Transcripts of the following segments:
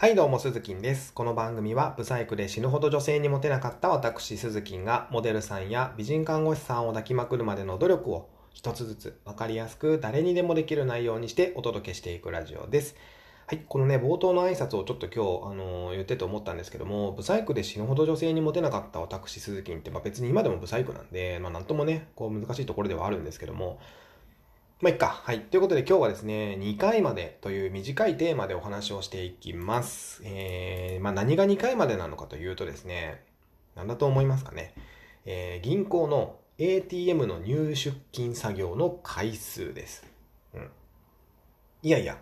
はいどうも、鈴木です。この番組は、ブサイクで死ぬほど女性にモテなかった私、鈴木が、モデルさんや美人看護師さんを抱きまくるまでの努力を、一つずつ分かりやすく誰にでもできる内容にしてお届けしていくラジオです。はい、このね、冒頭の挨拶をちょっと今日、あのー、言ってて思ったんですけども、ブサイクで死ぬほど女性にモテなかった私、鈴木って、まあ、別に今でもブサイクなんで、まあ、なんともね、こう難しいところではあるんですけども、まあ、いっか。はい。ということで今日はですね、2回までという短いテーマでお話をしていきます。えー、まあ、何が2回までなのかというとですね、何だと思いますかね。えー、銀行の ATM の入出金作業の回数です。うん。いやいや、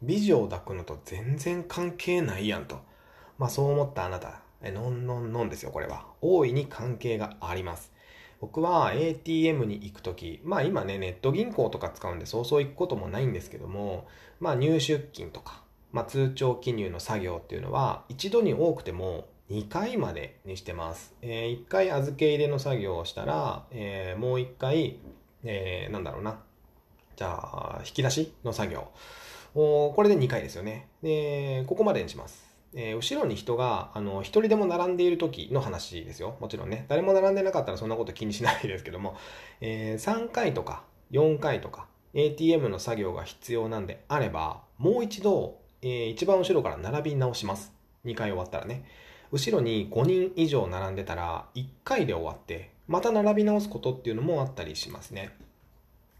美女を抱くのと全然関係ないやんと。まあそう思ったあなた、え、のんのんのんですよ、これは。大いに関係があります。僕は ATM に行くとき、まあ今ね、ネット銀行とか使うんでそうそう行くこともないんですけども、まあ入出金とか、まあ通帳記入の作業っていうのは一度に多くても2回までにしてます。えー、1回預け入れの作業をしたら、えー、もう1回、えー、なんだろうな。じゃあ、引き出しの作業。おこれで2回ですよね。で、ここまでにします。えー、後ろに人が、あの、一人でも並んでいる時の話ですよ。もちろんね。誰も並んでなかったらそんなこと気にしないですけども、えー、3回とか4回とか ATM の作業が必要なんであれば、もう一度、えー、一番後ろから並び直します。2回終わったらね。後ろに5人以上並んでたら、1回で終わって、また並び直すことっていうのもあったりしますね。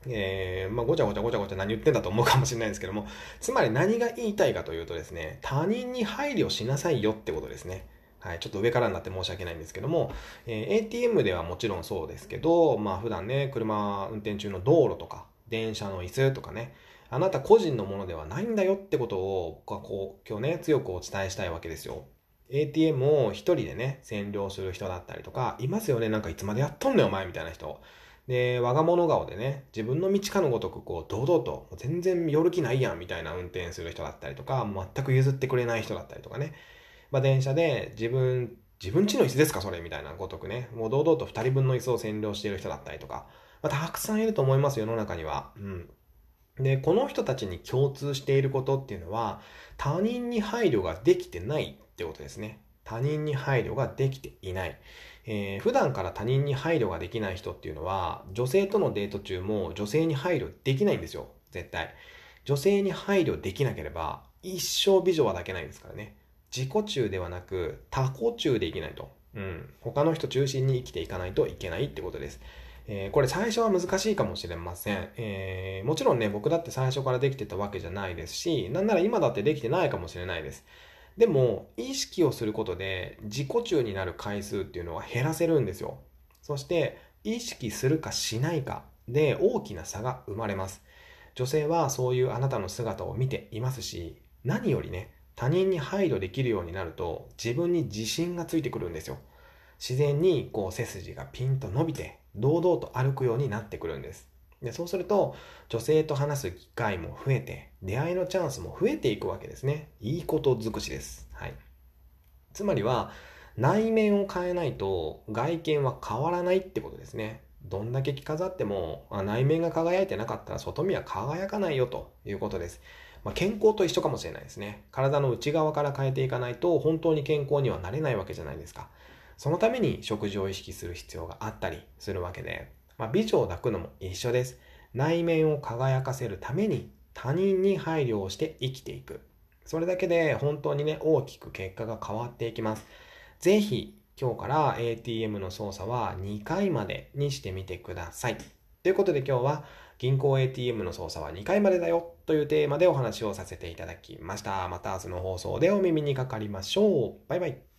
えー、まあ、ごちゃごちゃごちゃごちゃ何言ってんだと思うかもしれないんですけども、つまり何が言いたいかというとですね、他人に配慮しなさいよってことですね。はい、ちょっと上からになって申し訳ないんですけども、えー、ATM ではもちろんそうですけど、まあ普段ね、車運転中の道路とか、電車の椅子とかね、あなた個人のものではないんだよってことを、僕はこう、今日ね、強くお伝えしたいわけですよ。ATM を一人でね、占領する人だったりとか、いますよね、なんかいつまでやっとんねんお前みたいな人。で、我が物顔でね、自分の道かのごとく、こう、堂々と、全然寄る気ないやん、みたいな運転する人だったりとか、全く譲ってくれない人だったりとかね。まあ、電車で、自分、自分ちの椅子ですかそれみたいなごとくね。もう堂々と二人分の椅子を占領している人だったりとか。まあ、たくさんいると思います世の中には。うん。で、この人たちに共通していることっていうのは、他人に配慮ができてないってことですね。他人に配慮ができていない。えー、普段から他人に配慮ができない人っていうのは、女性とのデート中も女性に配慮できないんですよ。絶対。女性に配慮できなければ、一生美女は抱けないんですからね。自己中ではなく、他己中で生きないと。うん。他の人中心に生きていかないといけないってことです。えー、これ最初は難しいかもしれません。えー、もちろんね、僕だって最初からできてたわけじゃないですし、なんなら今だってできてないかもしれないです。でも、意識をすることで自己中になる回数っていうのは減らせるんですよ。そして、意識するかしないかで大きな差が生まれます。女性はそういうあなたの姿を見ていますし、何よりね、他人に配慮できるようになると自分に自信がついてくるんですよ。自然にこう背筋がピンと伸びて堂々と歩くようになってくるんです。でそうすると、女性と話す機会も増えて、出会いのチャンスも増えていくわけですね。いいこと尽くしです。はい。つまりは、内面を変えないと外見は変わらないってことですね。どんだけ着飾っても、内面が輝いてなかったら外見は輝かないよということです。まあ、健康と一緒かもしれないですね。体の内側から変えていかないと本当に健康にはなれないわけじゃないですか。そのために食事を意識する必要があったりするわけで、まあ、美女を抱くのも一緒です。内面を輝かせるために他人に配慮をして生きていく。それだけで本当にね、大きく結果が変わっていきます。ぜひ、今日から ATM の操作は2回までにしてみてください。ということで今日は銀行 ATM の操作は2回までだよというテーマでお話をさせていただきました。また明日の放送でお耳にかかりましょう。バイバイ。